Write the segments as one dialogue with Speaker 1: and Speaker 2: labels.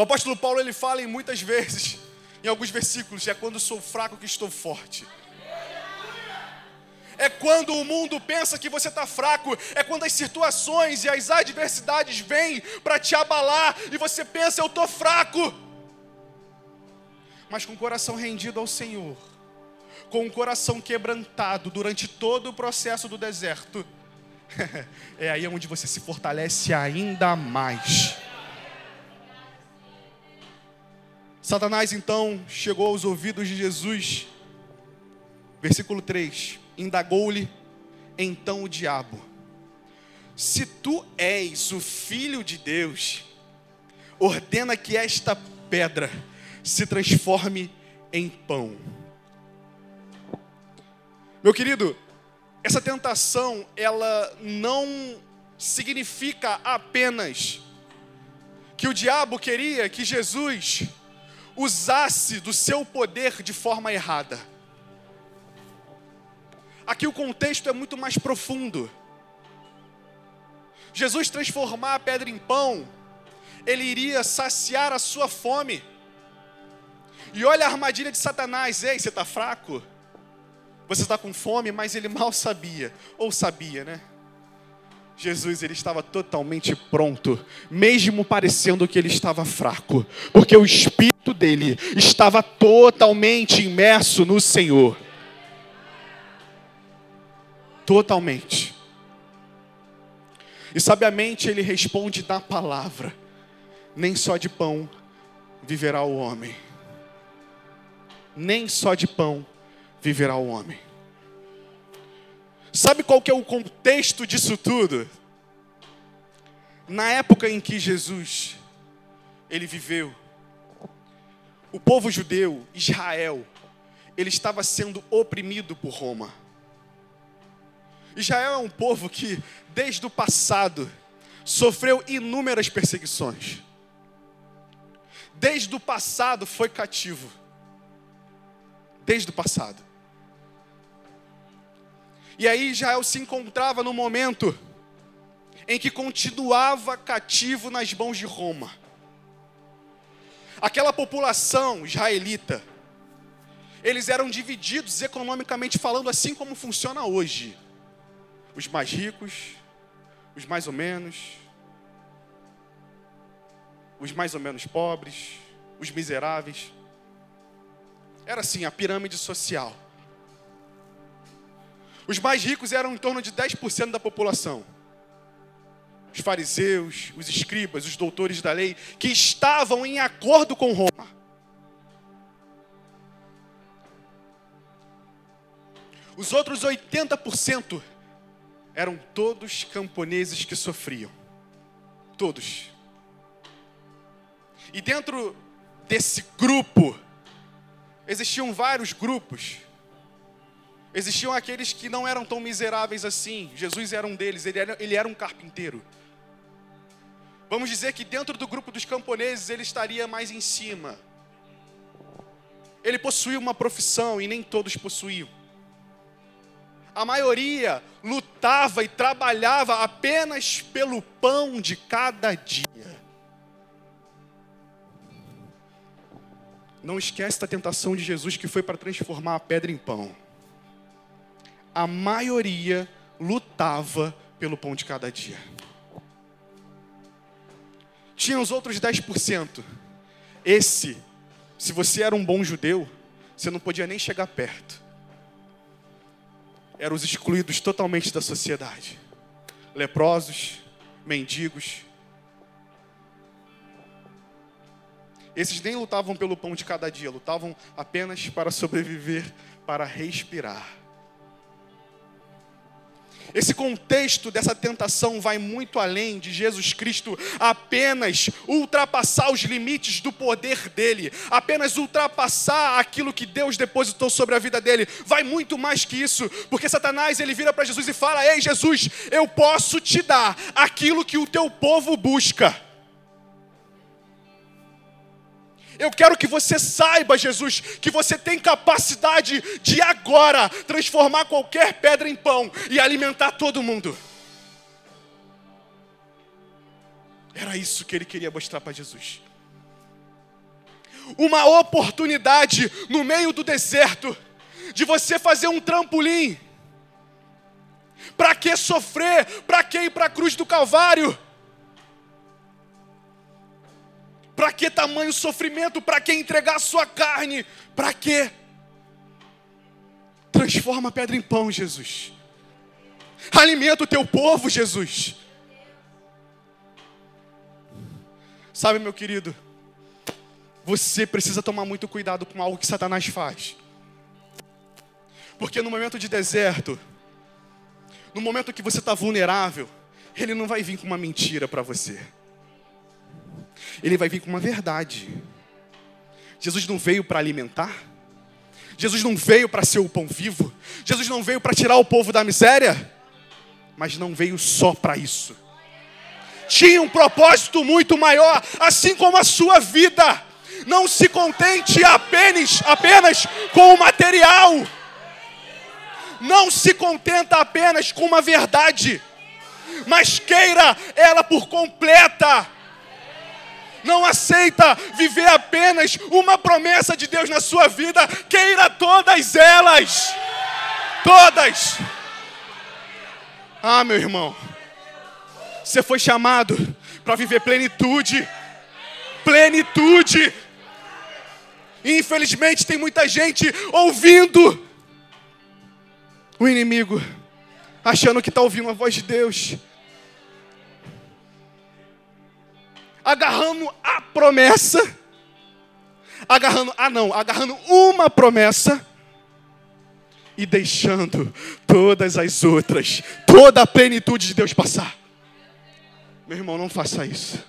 Speaker 1: O apóstolo Paulo ele fala em muitas vezes, em alguns versículos, é quando sou fraco que estou forte. É quando o mundo pensa que você está fraco, é quando as situações e as adversidades vêm para te abalar e você pensa, eu estou fraco. Mas com o coração rendido ao Senhor, com o coração quebrantado durante todo o processo do deserto, é aí onde você se fortalece ainda mais. Satanás então chegou aos ouvidos de Jesus, versículo 3: indagou-lhe então o diabo: Se tu és o filho de Deus, ordena que esta pedra se transforme em pão. Meu querido, essa tentação, ela não significa apenas que o diabo queria que Jesus usasse do seu poder de forma errada. Aqui o contexto é muito mais profundo. Jesus transformar a pedra em pão, ele iria saciar a sua fome. E olha a armadilha de Satanás: ei, você está fraco? Você está com fome, mas ele mal sabia, ou sabia, né? Jesus ele estava totalmente pronto, mesmo parecendo que ele estava fraco, porque o espírito dele estava totalmente imerso no Senhor. Totalmente. E sabiamente ele responde na palavra: nem só de pão viverá o homem. Nem só de pão viverá o homem. Sabe qual que é o contexto disso tudo? Na época em que Jesus ele viveu, o povo judeu, Israel, ele estava sendo oprimido por Roma. Israel é um povo que, desde o passado, sofreu inúmeras perseguições. Desde o passado foi cativo. Desde o passado. E aí Israel se encontrava no momento em que continuava cativo nas mãos de Roma. Aquela população israelita, eles eram divididos economicamente falando, assim como funciona hoje. Os mais ricos, os mais ou menos, os mais ou menos pobres, os miseráveis. Era assim a pirâmide social. Os mais ricos eram em torno de 10% da população. Os fariseus, os escribas, os doutores da lei, que estavam em acordo com Roma. Os outros 80% eram todos camponeses que sofriam. Todos. E dentro desse grupo, existiam vários grupos Existiam aqueles que não eram tão miseráveis assim. Jesus era um deles, ele era, ele era um carpinteiro. Vamos dizer que dentro do grupo dos camponeses ele estaria mais em cima. Ele possuía uma profissão e nem todos possuíam. A maioria lutava e trabalhava apenas pelo pão de cada dia. Não esquece da tentação de Jesus que foi para transformar a pedra em pão a maioria lutava pelo pão de cada dia. Tinha os outros 10%. Esse, se você era um bom judeu, você não podia nem chegar perto. Eram os excluídos totalmente da sociedade. Leprosos, mendigos. Esses nem lutavam pelo pão de cada dia, lutavam apenas para sobreviver, para respirar. Esse contexto dessa tentação vai muito além de Jesus Cristo apenas ultrapassar os limites do poder dele, apenas ultrapassar aquilo que Deus depositou sobre a vida dele. Vai muito mais que isso, porque Satanás ele vira para Jesus e fala: "Ei, Jesus, eu posso te dar aquilo que o teu povo busca." Eu quero que você saiba, Jesus, que você tem capacidade de agora transformar qualquer pedra em pão e alimentar todo mundo. Era isso que ele queria mostrar para Jesus. uma oportunidade no meio do deserto de você fazer um trampolim. Para que sofrer? Para que ir para a cruz do Calvário? Para que tamanho sofrimento? Para que entregar a sua carne? Para que? Transforma a pedra em pão, Jesus. Alimenta o teu povo, Jesus. Sabe, meu querido, você precisa tomar muito cuidado com algo que Satanás faz. Porque no momento de deserto, no momento que você está vulnerável, ele não vai vir com uma mentira para você. Ele vai vir com uma verdade. Jesus não veio para alimentar. Jesus não veio para ser o pão vivo. Jesus não veio para tirar o povo da miséria. Mas não veio só para isso. Tinha um propósito muito maior, assim como a sua vida. Não se contente apenas, apenas com o material. Não se contenta apenas com uma verdade, mas queira ela por completa não aceita viver apenas uma promessa de Deus na sua vida, queira todas elas. Todas. Ah, meu irmão. Você foi chamado para viver plenitude. Plenitude. infelizmente tem muita gente ouvindo o inimigo, achando que está ouvindo a voz de Deus agarrando a promessa, agarrando, ah não, agarrando uma promessa e deixando todas as outras, toda a plenitude de Deus passar. Meu irmão, não faça isso.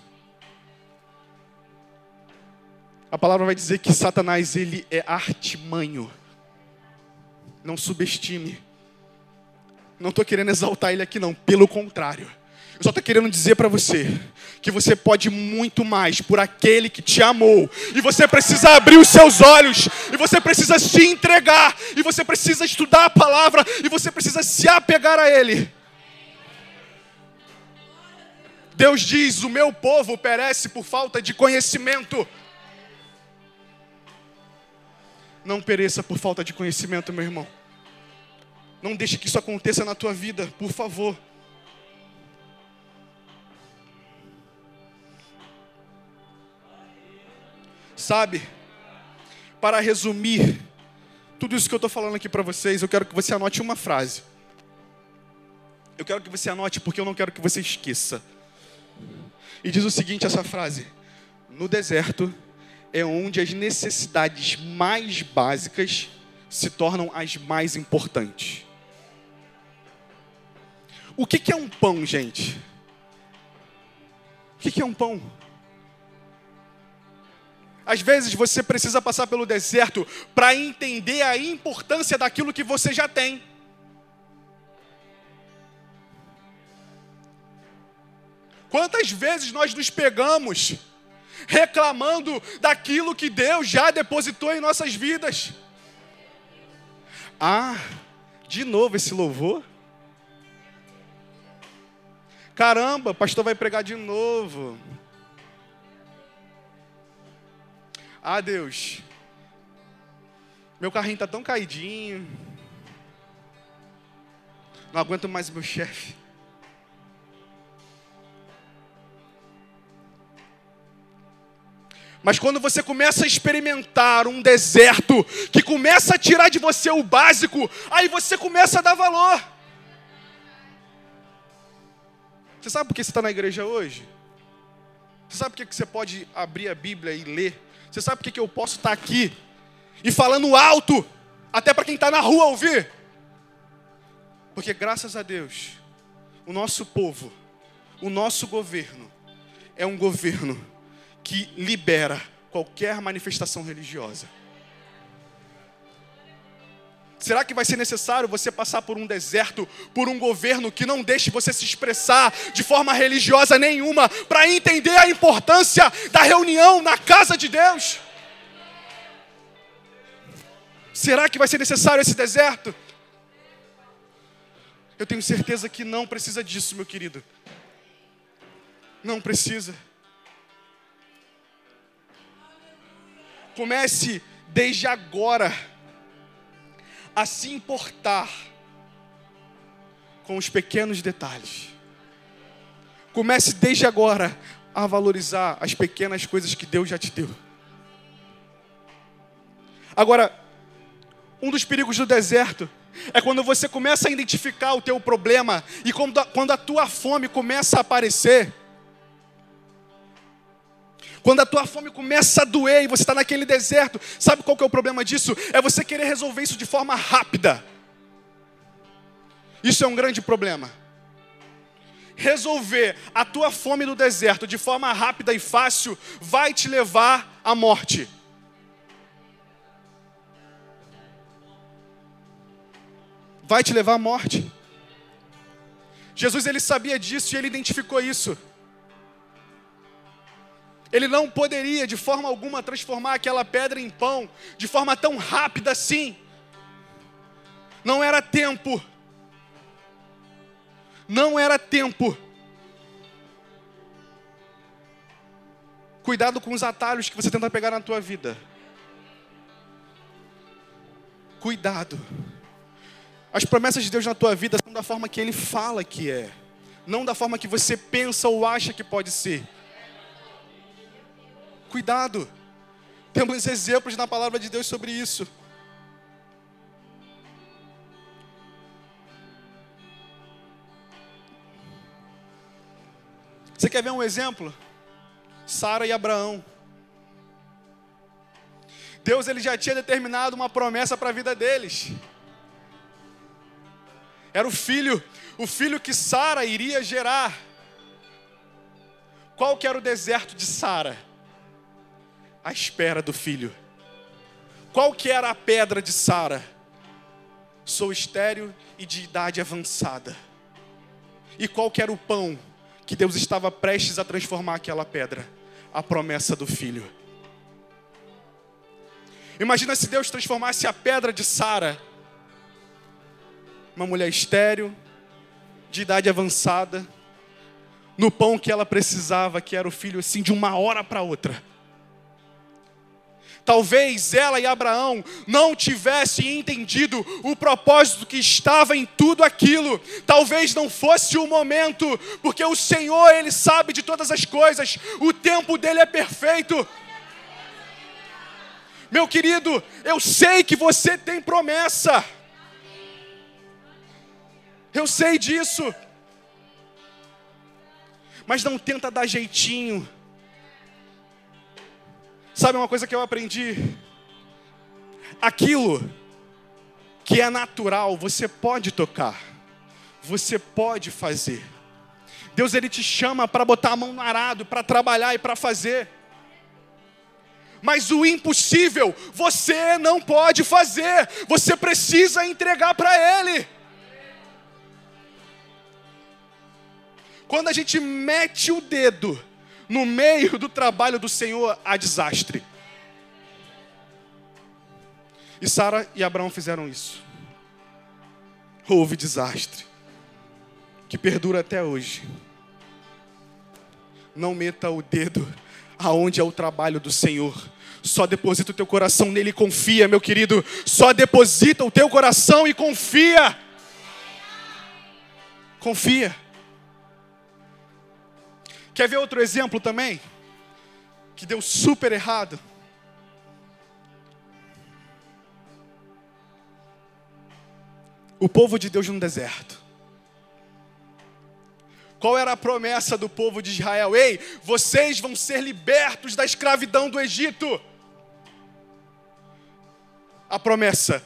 Speaker 1: A palavra vai dizer que Satanás ele é artimanho. Não subestime. Não estou querendo exaltar ele aqui não, pelo contrário. Eu só estou querendo dizer para você que você pode muito mais por aquele que te amou. E você precisa abrir os seus olhos. E você precisa se entregar. E você precisa estudar a palavra. E você precisa se apegar a Ele. Deus diz: O meu povo perece por falta de conhecimento. Não pereça por falta de conhecimento, meu irmão. Não deixe que isso aconteça na tua vida, por favor. Sabe? Para resumir tudo isso que eu estou falando aqui para vocês, eu quero que você anote uma frase. Eu quero que você anote porque eu não quero que você esqueça. E diz o seguinte: essa frase: No deserto é onde as necessidades mais básicas se tornam as mais importantes. O que, que é um pão, gente? O que, que é um pão? Às vezes você precisa passar pelo deserto para entender a importância daquilo que você já tem. Quantas vezes nós nos pegamos reclamando daquilo que Deus já depositou em nossas vidas? Ah, de novo esse louvor? Caramba, pastor vai pregar de novo. Ah, Deus, meu carrinho está tão caidinho. Não aguento mais meu chefe. Mas quando você começa a experimentar um deserto que começa a tirar de você o básico, aí você começa a dar valor. Você sabe por que você está na igreja hoje? Você sabe por que você pode abrir a Bíblia e ler você sabe por que eu posso estar aqui e falando alto, até para quem está na rua ouvir? Porque graças a Deus, o nosso povo, o nosso governo, é um governo que libera qualquer manifestação religiosa. Será que vai ser necessário você passar por um deserto, por um governo que não deixe você se expressar de forma religiosa nenhuma, para entender a importância da reunião na casa de Deus? Será que vai ser necessário esse deserto? Eu tenho certeza que não precisa disso, meu querido. Não precisa. Comece desde agora a se importar com os pequenos detalhes. Comece desde agora a valorizar as pequenas coisas que Deus já te deu. Agora, um dos perigos do deserto é quando você começa a identificar o teu problema e quando a, quando a tua fome começa a aparecer. Quando a tua fome começa a doer e você está naquele deserto, sabe qual que é o problema disso? É você querer resolver isso de forma rápida. Isso é um grande problema. Resolver a tua fome no deserto de forma rápida e fácil vai te levar à morte. Vai te levar à morte. Jesus ele sabia disso e ele identificou isso. Ele não poderia de forma alguma transformar aquela pedra em pão de forma tão rápida assim. Não era tempo. Não era tempo. Cuidado com os atalhos que você tenta pegar na tua vida. Cuidado. As promessas de Deus na tua vida são da forma que Ele fala que é, não da forma que você pensa ou acha que pode ser. Cuidado. Temos exemplos na palavra de Deus sobre isso. Você quer ver um exemplo? Sara e Abraão. Deus ele já tinha determinado uma promessa para a vida deles. Era o filho, o filho que Sara iria gerar. Qual que era o deserto de Sara? À espera do filho. Qual que era a pedra de Sara? Sou estéril e de idade avançada. E qual que era o pão que Deus estava prestes a transformar aquela pedra? A promessa do filho. Imagina se Deus transformasse a pedra de Sara, uma mulher estéril, de idade avançada, no pão que ela precisava, que era o filho, assim, de uma hora para outra. Talvez ela e Abraão não tivessem entendido o propósito que estava em tudo aquilo. Talvez não fosse o momento, porque o Senhor, Ele sabe de todas as coisas, o tempo dele é perfeito. Meu querido, eu sei que você tem promessa. Eu sei disso. Mas não tenta dar jeitinho Sabe uma coisa que eu aprendi? Aquilo que é natural, você pode tocar, você pode fazer. Deus ele te chama para botar a mão no arado, para trabalhar e para fazer. Mas o impossível você não pode fazer, você precisa entregar para Ele. Quando a gente mete o dedo no meio do trabalho do Senhor há desastre. E Sara e Abraão fizeram isso. Houve desastre, que perdura até hoje. Não meta o dedo aonde é o trabalho do Senhor. Só deposita o teu coração nele e confia, meu querido. Só deposita o teu coração e confia. Confia. Quer ver outro exemplo também? Que deu super errado. O povo de Deus no deserto. Qual era a promessa do povo de Israel? Ei, vocês vão ser libertos da escravidão do Egito. A promessa: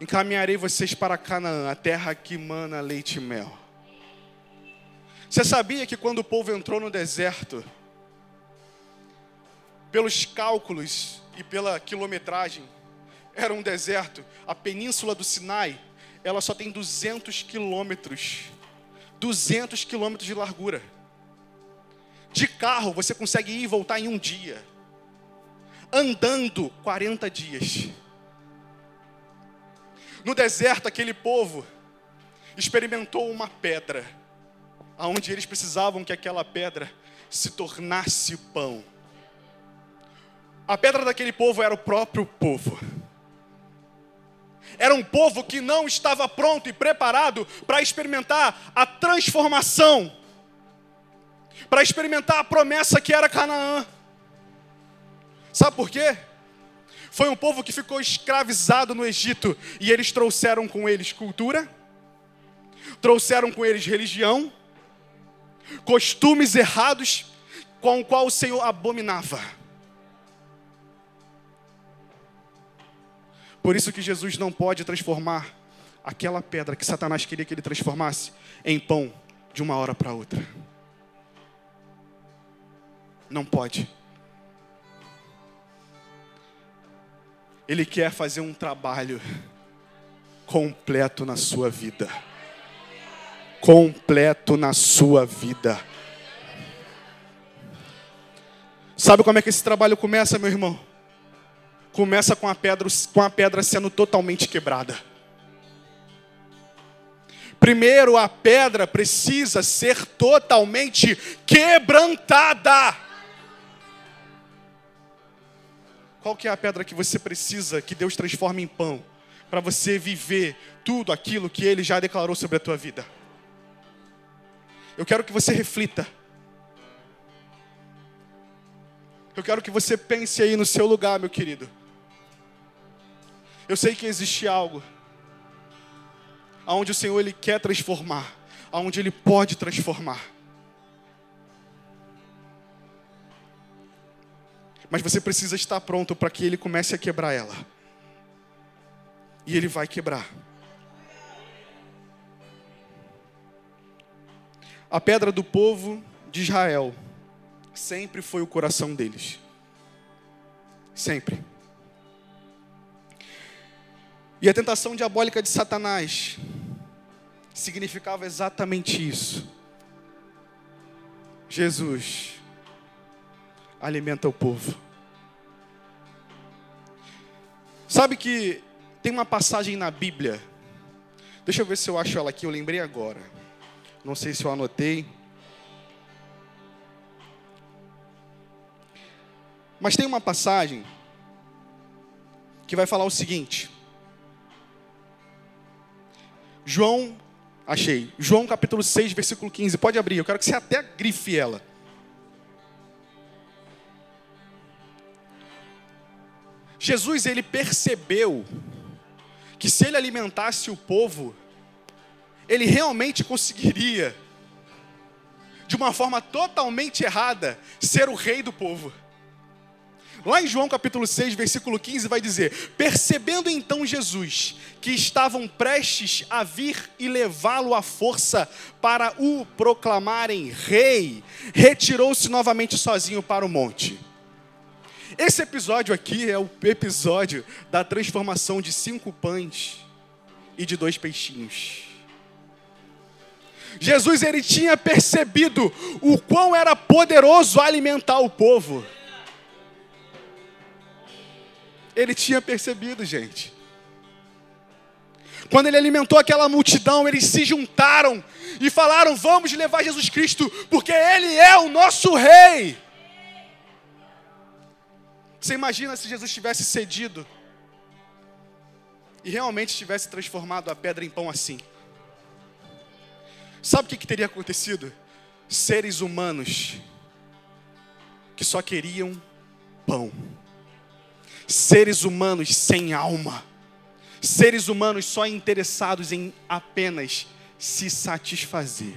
Speaker 1: encaminharei vocês para Canaã, a terra que mana leite e mel. Você sabia que quando o povo entrou no deserto, pelos cálculos e pela quilometragem, era um deserto, a península do Sinai, ela só tem 200 quilômetros. 200 quilômetros de largura. De carro você consegue ir e voltar em um dia. Andando 40 dias. No deserto, aquele povo experimentou uma pedra aonde eles precisavam que aquela pedra se tornasse pão. A pedra daquele povo era o próprio povo. Era um povo que não estava pronto e preparado para experimentar a transformação, para experimentar a promessa que era Canaã. Sabe por quê? Foi um povo que ficou escravizado no Egito e eles trouxeram com eles cultura, trouxeram com eles religião, costumes errados com o qual o Senhor abominava. Por isso que Jesus não pode transformar aquela pedra que Satanás queria que ele transformasse em pão de uma hora para outra. Não pode. Ele quer fazer um trabalho completo na sua vida. Completo na sua vida. Sabe como é que esse trabalho começa, meu irmão? Começa com a pedra, com a pedra sendo totalmente quebrada. Primeiro, a pedra precisa ser totalmente quebrantada. Qual que é a pedra que você precisa que Deus transforme em pão para você viver tudo aquilo que ele já declarou sobre a tua vida? Eu quero que você reflita. Eu quero que você pense aí no seu lugar, meu querido. Eu sei que existe algo aonde o Senhor ele quer transformar, aonde ele pode transformar. Mas você precisa estar pronto para que ele comece a quebrar ela. E ele vai quebrar. A pedra do povo de Israel sempre foi o coração deles. Sempre. E a tentação diabólica de Satanás significava exatamente isso. Jesus alimenta o povo. Sabe que tem uma passagem na Bíblia. Deixa eu ver se eu acho ela aqui, eu lembrei agora. Não sei se eu anotei. Mas tem uma passagem que vai falar o seguinte. João, achei. João capítulo 6, versículo 15. Pode abrir, eu quero que você até grife ela. Jesus ele percebeu que se ele alimentasse o povo, ele realmente conseguiria, de uma forma totalmente errada, ser o rei do povo. Lá em João capítulo 6, versículo 15, vai dizer: Percebendo então Jesus que estavam prestes a vir e levá-lo à força para o proclamarem rei, retirou-se novamente sozinho para o monte. Esse episódio aqui é o episódio da transformação de cinco pães e de dois peixinhos. Jesus ele tinha percebido o quão era poderoso alimentar o povo. Ele tinha percebido, gente. Quando ele alimentou aquela multidão, eles se juntaram e falaram: Vamos levar Jesus Cristo, porque Ele é o nosso Rei. Você imagina se Jesus tivesse cedido e realmente tivesse transformado a pedra em pão assim? Sabe o que, que teria acontecido? Seres humanos que só queriam pão, seres humanos sem alma, seres humanos só interessados em apenas se satisfazer.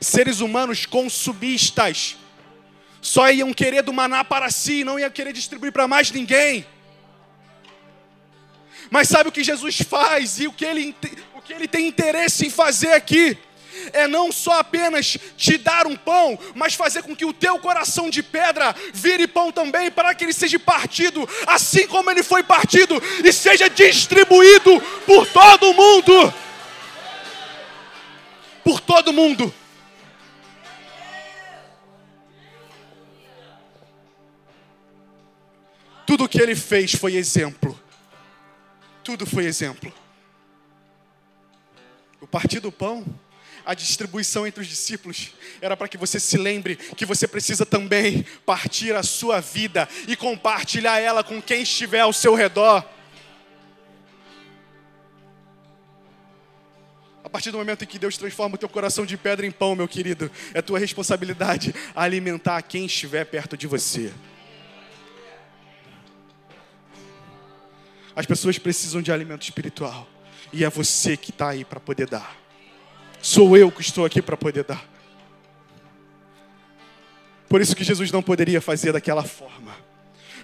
Speaker 1: Seres humanos consumistas, só iam querer do maná para si, não iam querer distribuir para mais ninguém. Mas sabe o que Jesus faz e o que ele, o que ele tem interesse em fazer aqui? É não só apenas te dar um pão, mas fazer com que o teu coração de pedra vire pão também, para que ele seja partido, assim como ele foi partido, e seja distribuído por todo o mundo. Por todo mundo. Tudo que ele fez foi exemplo. Tudo foi exemplo. O partir do pão, a distribuição entre os discípulos era para que você se lembre que você precisa também partir a sua vida e compartilhar ela com quem estiver ao seu redor. A partir do momento em que Deus transforma o teu coração de pedra em pão, meu querido, é tua responsabilidade alimentar quem estiver perto de você. As pessoas precisam de alimento espiritual. E é você que está aí para poder dar. Sou eu que estou aqui para poder dar. Por isso que Jesus não poderia fazer daquela forma.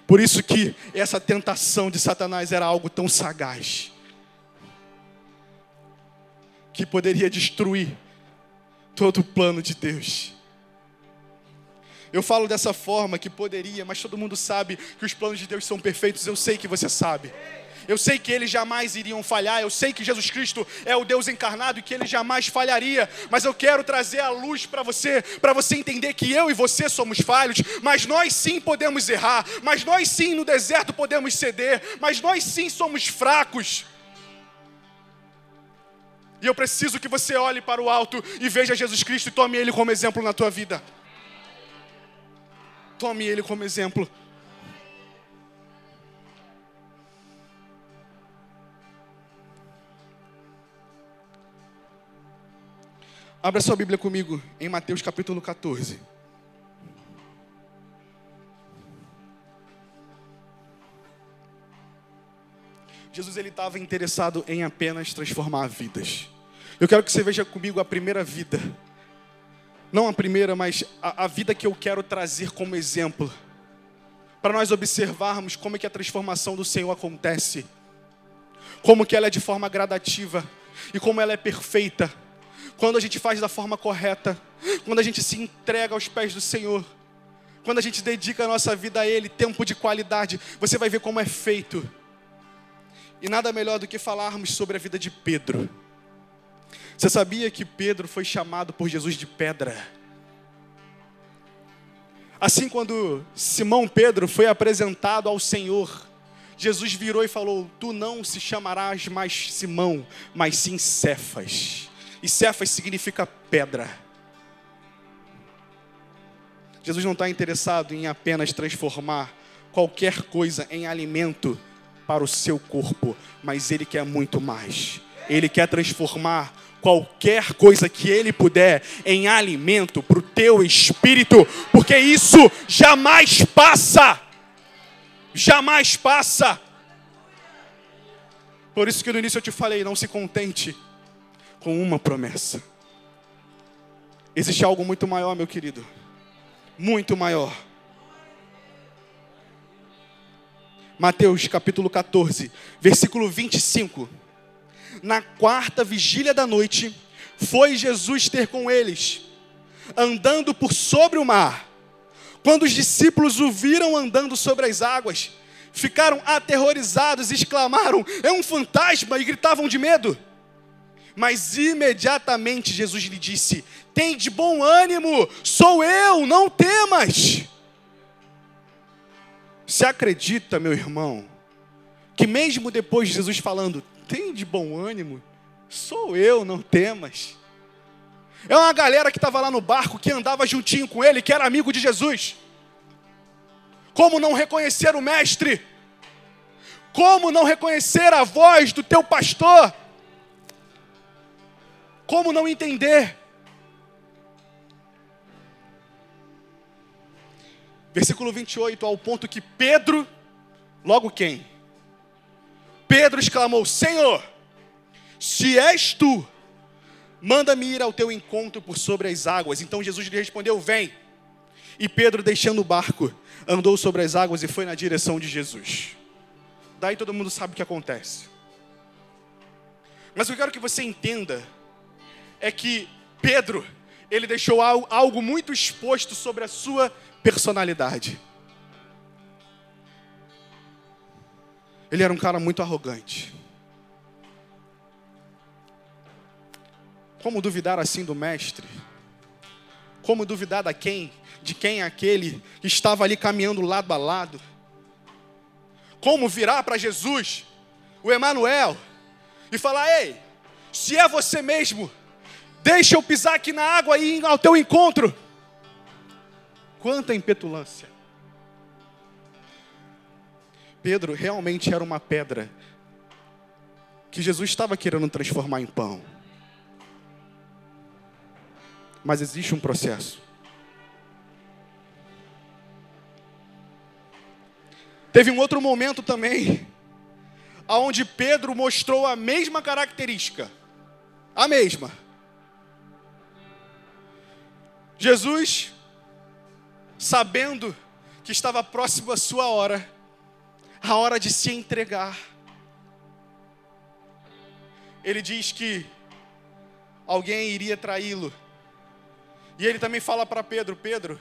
Speaker 1: Por isso que essa tentação de Satanás era algo tão sagaz. Que poderia destruir todo o plano de Deus. Eu falo dessa forma que poderia, mas todo mundo sabe que os planos de Deus são perfeitos. Eu sei que você sabe. Eu sei que eles jamais iriam falhar. Eu sei que Jesus Cristo é o Deus encarnado e que ele jamais falharia. Mas eu quero trazer a luz para você, para você entender que eu e você somos falhos, mas nós sim podemos errar. Mas nós sim no deserto podemos ceder. Mas nós sim somos fracos. E eu preciso que você olhe para o alto e veja Jesus Cristo e tome Ele como exemplo na tua vida. Tome ele como exemplo. Abra sua Bíblia comigo em Mateus capítulo 14. Jesus ele estava interessado em apenas transformar vidas. Eu quero que você veja comigo a primeira vida. Não a primeira, mas a, a vida que eu quero trazer como exemplo, para nós observarmos como é que a transformação do Senhor acontece, como que ela é de forma gradativa. E como ela é perfeita, quando a gente faz da forma correta, quando a gente se entrega aos pés do Senhor, quando a gente dedica a nossa vida a Ele, tempo de qualidade, você vai ver como é feito. E nada melhor do que falarmos sobre a vida de Pedro. Você sabia que Pedro foi chamado por Jesus de pedra? Assim, quando Simão Pedro foi apresentado ao Senhor, Jesus virou e falou: Tu não se chamarás mais Simão, mas sim Cefas. E Cefas significa pedra. Jesus não está interessado em apenas transformar qualquer coisa em alimento para o seu corpo, mas Ele quer muito mais. Ele quer transformar qualquer coisa que Ele puder em alimento para o teu espírito, porque isso jamais passa. Jamais passa. Por isso que no início eu te falei, não se contente com uma promessa. Existe algo muito maior, meu querido. Muito maior. Mateus capítulo 14, versículo 25 na quarta vigília da noite, foi Jesus ter com eles, andando por sobre o mar. Quando os discípulos o viram andando sobre as águas, ficaram aterrorizados e exclamaram: É um fantasma! e gritavam de medo. Mas imediatamente Jesus lhe disse: Tem de bom ânimo, sou eu, não temas. Se acredita, meu irmão, que mesmo depois de Jesus falando, tem de bom ânimo, sou eu, não temas. É uma galera que estava lá no barco, que andava juntinho com ele, que era amigo de Jesus. Como não reconhecer o Mestre? Como não reconhecer a voz do teu pastor? Como não entender? Versículo 28, ao ponto que Pedro, logo quem? Pedro exclamou: Senhor, se és tu, manda-me ir ao teu encontro por sobre as águas. Então Jesus lhe respondeu: Vem. E Pedro, deixando o barco, andou sobre as águas e foi na direção de Jesus. Daí todo mundo sabe o que acontece. Mas eu quero que você entenda é que Pedro, ele deixou algo muito exposto sobre a sua personalidade. Ele era um cara muito arrogante. Como duvidar assim do mestre? Como duvidar da quem, de quem é aquele que estava ali caminhando lado a lado? Como virar para Jesus, o Emanuel, e falar: "Ei, se é você mesmo, Deixa eu pisar aqui na água e ir ao teu encontro. Quanta impetulância. Pedro realmente era uma pedra que Jesus estava querendo transformar em pão. Mas existe um processo. Teve um outro momento também, aonde Pedro mostrou a mesma característica, a mesma. Jesus, sabendo que estava próximo a sua hora, a hora de se entregar, ele diz que alguém iria traí-lo. E ele também fala para Pedro: Pedro,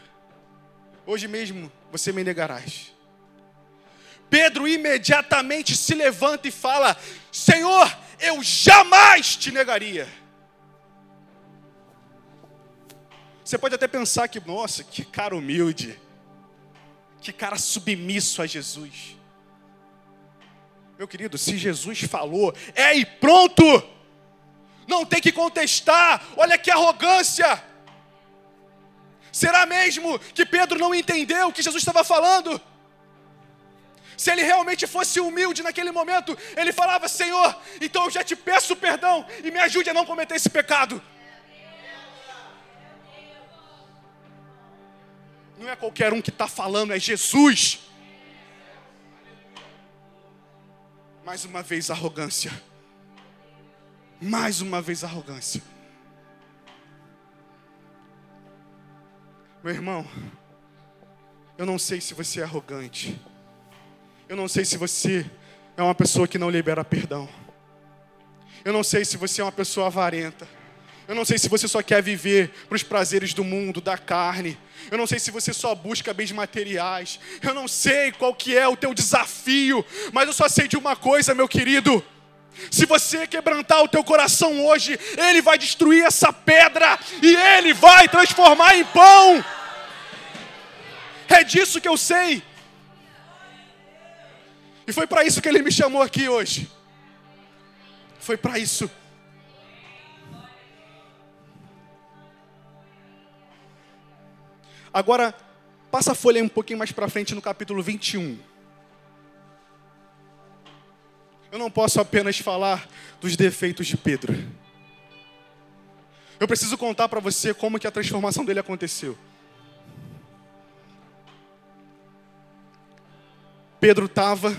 Speaker 1: hoje mesmo você me negarás. Pedro imediatamente se levanta e fala: Senhor, eu jamais te negaria. Você pode até pensar que, nossa, que cara humilde, que cara submisso a Jesus. Meu querido, se Jesus falou, é e pronto, não tem que contestar, olha que arrogância. Será mesmo que Pedro não entendeu o que Jesus estava falando? Se ele realmente fosse humilde naquele momento, ele falava: Senhor, então eu já te peço perdão e me ajude a não cometer esse pecado. Não é qualquer um que está falando, é Jesus. Mais uma vez, arrogância. Mais uma vez, arrogância. Meu irmão, eu não sei se você é arrogante. Eu não sei se você é uma pessoa que não libera perdão. Eu não sei se você é uma pessoa avarenta. Eu não sei se você só quer viver para os prazeres do mundo, da carne. Eu não sei se você só busca bens materiais. Eu não sei qual que é o teu desafio, mas eu só sei de uma coisa, meu querido. Se você quebrantar o teu coração hoje, ele vai destruir essa pedra e ele vai transformar em pão. É disso que eu sei. E foi para isso que ele me chamou aqui hoje. Foi para isso. Agora, passa a folha um pouquinho mais para frente no capítulo 21. Eu não posso apenas falar dos defeitos de Pedro. Eu preciso contar para você como que a transformação dele aconteceu. Pedro estava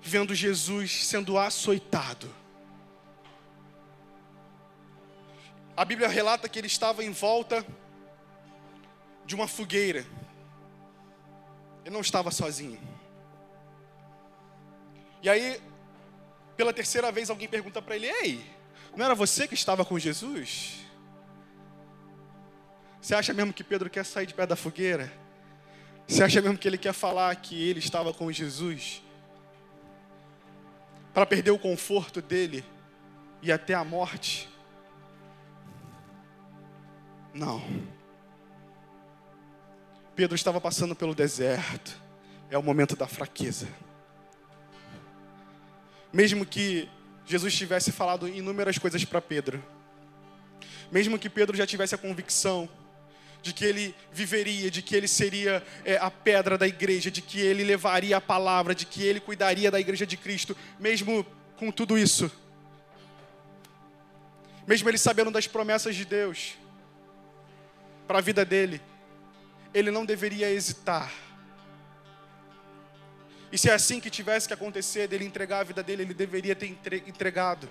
Speaker 1: vendo Jesus sendo açoitado. A Bíblia relata que ele estava em volta de uma fogueira. Ele não estava sozinho. E aí, pela terceira vez, alguém pergunta para ele: Ei, não era você que estava com Jesus? Você acha mesmo que Pedro quer sair de perto da fogueira? Você acha mesmo que ele quer falar que ele estava com Jesus? Para perder o conforto dele e até a morte? Não. Pedro estava passando pelo deserto. É o momento da fraqueza. Mesmo que Jesus tivesse falado inúmeras coisas para Pedro, mesmo que Pedro já tivesse a convicção de que ele viveria, de que ele seria é, a pedra da igreja, de que ele levaria a palavra, de que ele cuidaria da igreja de Cristo, mesmo com tudo isso, mesmo ele sabendo das promessas de Deus para a vida dele, ele não deveria hesitar. E se é assim que tivesse que acontecer, dele entregar a vida dele, ele deveria ter entregado.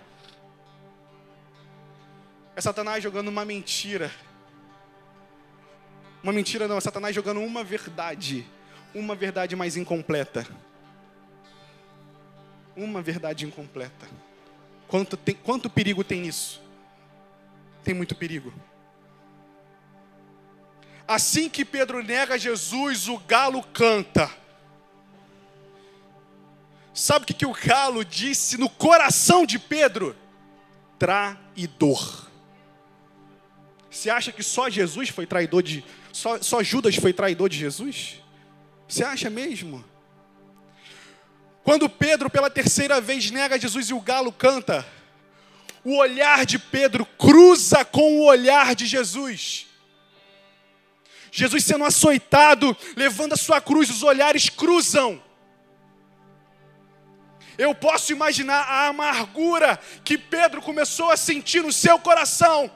Speaker 1: É Satanás jogando uma mentira uma mentira não, é Satanás jogando uma verdade. Uma verdade mais incompleta. Uma verdade incompleta. Quanto, tem, quanto perigo tem isso? Tem muito perigo. Assim que Pedro nega Jesus, o galo canta. Sabe o que, que o galo disse no coração de Pedro? Traidor. Você acha que só Jesus foi traidor de. Só, só Judas foi traidor de Jesus? Você acha mesmo? Quando Pedro pela terceira vez nega Jesus e o galo canta, o olhar de Pedro cruza com o olhar de Jesus. Jesus sendo açoitado, levando a sua cruz, os olhares cruzam. Eu posso imaginar a amargura que Pedro começou a sentir no seu coração.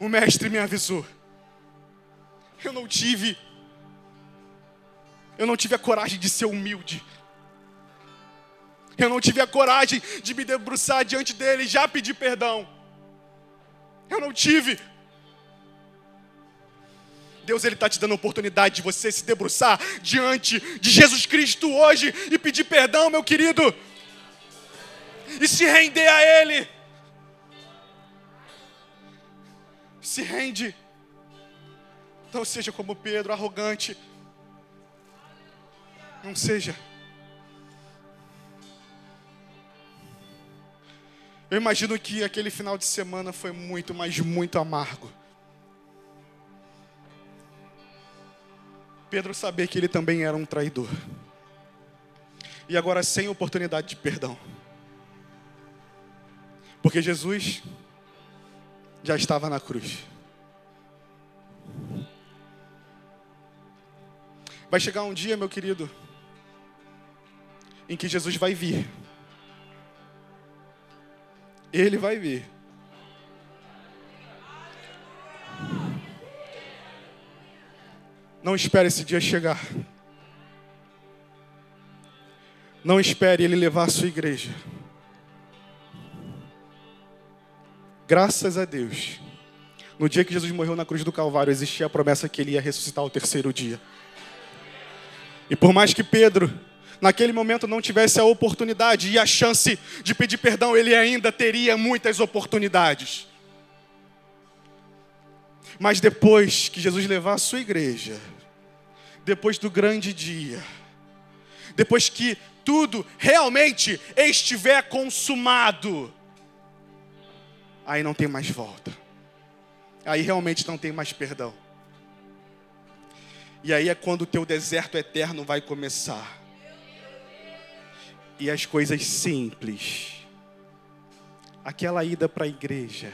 Speaker 1: O mestre me avisou. Eu não tive eu não tive a coragem de ser humilde. Eu não tive a coragem de me debruçar diante dele e já pedir perdão. Eu não tive. Deus ele está te dando a oportunidade de você se debruçar diante de Jesus Cristo hoje e pedir perdão, meu querido, e se render a Ele. Se rende. Não seja como Pedro, arrogante. Não seja. Eu imagino que aquele final de semana foi muito, mas muito amargo. Pedro saber que ele também era um traidor. E agora sem oportunidade de perdão. Porque Jesus já estava na cruz. Vai chegar um dia, meu querido, em que Jesus vai vir. Ele vai vir. Não espere esse dia chegar. Não espere ele levar a sua igreja. Graças a Deus. No dia que Jesus morreu na cruz do Calvário, existia a promessa que ele ia ressuscitar ao terceiro dia. E por mais que Pedro, naquele momento, não tivesse a oportunidade e a chance de pedir perdão, ele ainda teria muitas oportunidades. Mas depois que Jesus levar a sua igreja, depois do grande dia, depois que tudo realmente estiver consumado, aí não tem mais volta. Aí realmente não tem mais perdão. E aí é quando o teu deserto eterno vai começar. E as coisas simples, aquela ida para a igreja,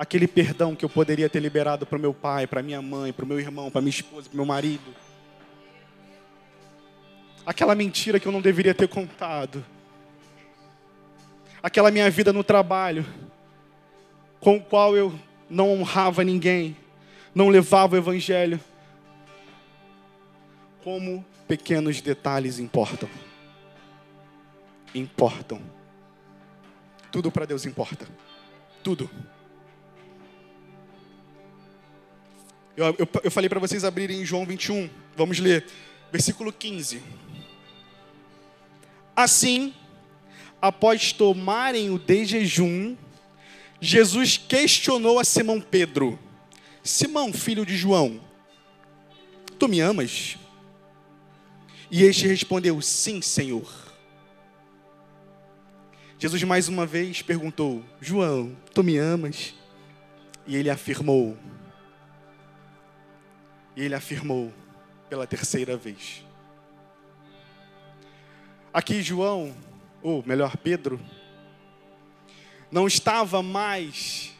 Speaker 1: aquele perdão que eu poderia ter liberado para o meu pai, para minha mãe, para o meu irmão, para minha esposa, para o meu marido. Aquela mentira que eu não deveria ter contado. Aquela minha vida no trabalho, com o qual eu não honrava ninguém, não levava o evangelho. Como pequenos detalhes importam. Importam. Tudo para Deus importa. Tudo. Eu, eu, eu falei para vocês abrirem em João 21. Vamos ler. Versículo 15. Assim, após tomarem o de jejum, Jesus questionou a Simão Pedro: Simão, filho de João, tu me amas? E este respondeu: Sim, Senhor. Jesus mais uma vez perguntou: João, tu me amas? E ele afirmou: e ele afirmou pela terceira vez. Aqui João, ou melhor, Pedro, não estava mais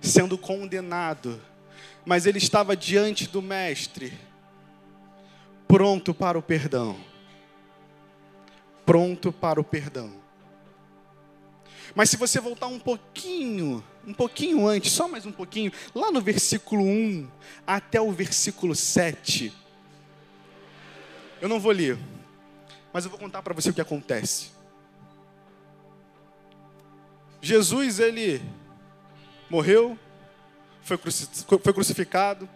Speaker 1: sendo condenado, mas ele estava diante do Mestre, pronto para o perdão. Pronto para o perdão. Mas se você voltar um pouquinho, um pouquinho antes, só mais um pouquinho, lá no versículo 1 até o versículo 7. Eu não vou ler, mas eu vou contar para você o que acontece. Jesus, ele morreu, foi crucificado,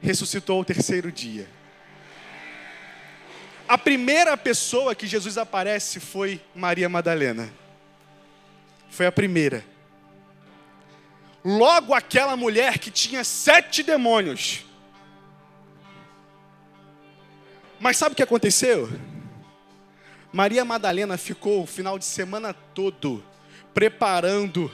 Speaker 1: ressuscitou ao terceiro dia. A primeira pessoa que Jesus aparece foi Maria Madalena. Foi a primeira. Logo aquela mulher que tinha sete demônios. Mas sabe o que aconteceu? Maria Madalena ficou o final de semana todo preparando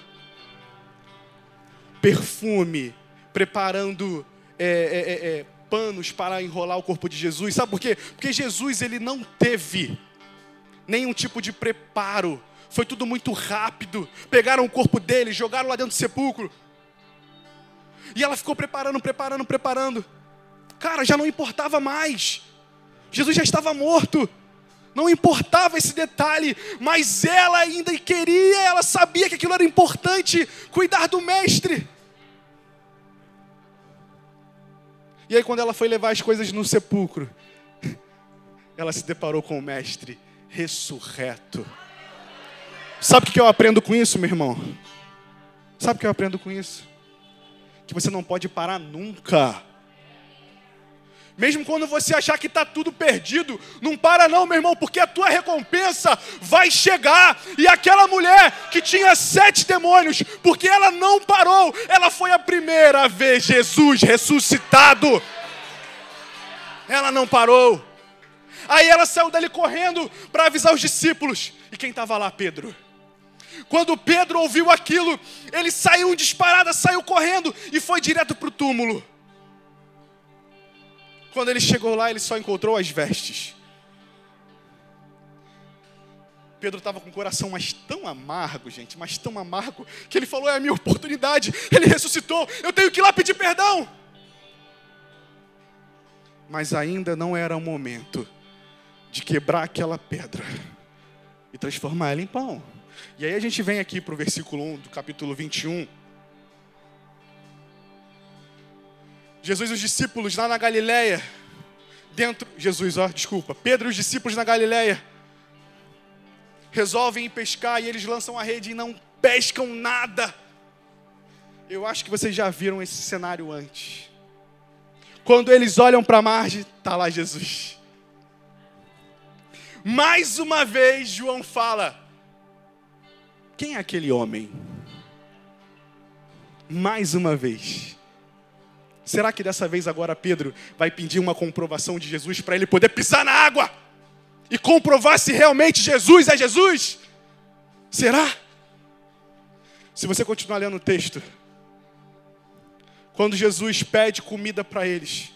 Speaker 1: perfume, preparando é, é, é, é panos para enrolar o corpo de Jesus. Sabe por quê? Porque Jesus ele não teve nenhum tipo de preparo. Foi tudo muito rápido. Pegaram o corpo dele, jogaram lá dentro do sepulcro. E ela ficou preparando, preparando, preparando. Cara, já não importava mais. Jesus já estava morto. Não importava esse detalhe, mas ela ainda queria, ela sabia que aquilo era importante, cuidar do mestre. E aí, quando ela foi levar as coisas no sepulcro, ela se deparou com o mestre ressurreto. Sabe o que eu aprendo com isso, meu irmão? Sabe o que eu aprendo com isso? Que você não pode parar nunca. Mesmo quando você achar que está tudo perdido, não para não, meu irmão, porque a tua recompensa vai chegar. E aquela mulher que tinha sete demônios, porque ela não parou, ela foi a primeira a ver Jesus ressuscitado. Ela não parou. Aí ela saiu dali correndo para avisar os discípulos. E quem estava lá? Pedro. Quando Pedro ouviu aquilo, ele saiu disparada, saiu correndo e foi direto para o túmulo. Quando ele chegou lá, ele só encontrou as vestes. Pedro estava com o coração mas tão amargo, gente, mas tão amargo, que ele falou: é a minha oportunidade, ele ressuscitou, eu tenho que ir lá pedir perdão. Mas ainda não era o momento de quebrar aquela pedra e transformar ela em pão. E aí a gente vem aqui para o versículo 1 do capítulo 21. Jesus e os discípulos lá na Galileia, dentro, Jesus, ó, desculpa, Pedro e os discípulos na Galileia, resolvem ir pescar e eles lançam a rede e não pescam nada. Eu acho que vocês já viram esse cenário antes. Quando eles olham para a margem, está lá Jesus. Mais uma vez, João fala: Quem é aquele homem? Mais uma vez. Será que dessa vez agora Pedro vai pedir uma comprovação de Jesus para ele poder pisar na água e comprovar se realmente Jesus é Jesus? Será? Se você continuar lendo o texto, quando Jesus pede comida para eles,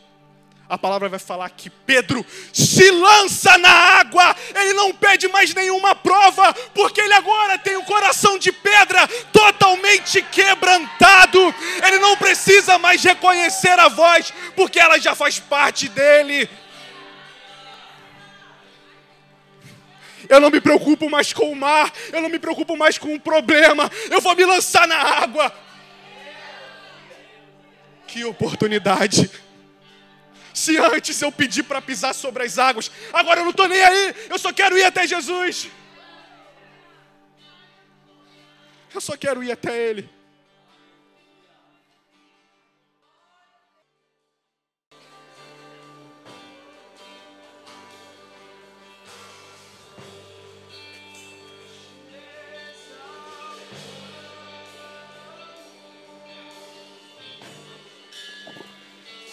Speaker 1: a palavra vai falar que Pedro se lança na água, ele não pede mais nenhuma prova, porque ele agora tem o coração de pedra totalmente quebrantado, ele não precisa mais reconhecer a voz, porque ela já faz parte dele. Eu não me preocupo mais com o mar, eu não me preocupo mais com o problema, eu vou me lançar na água. Que oportunidade! Se antes eu pedi para pisar sobre as águas, agora eu não estou nem aí, eu só quero ir até Jesus. Eu só quero ir até Ele.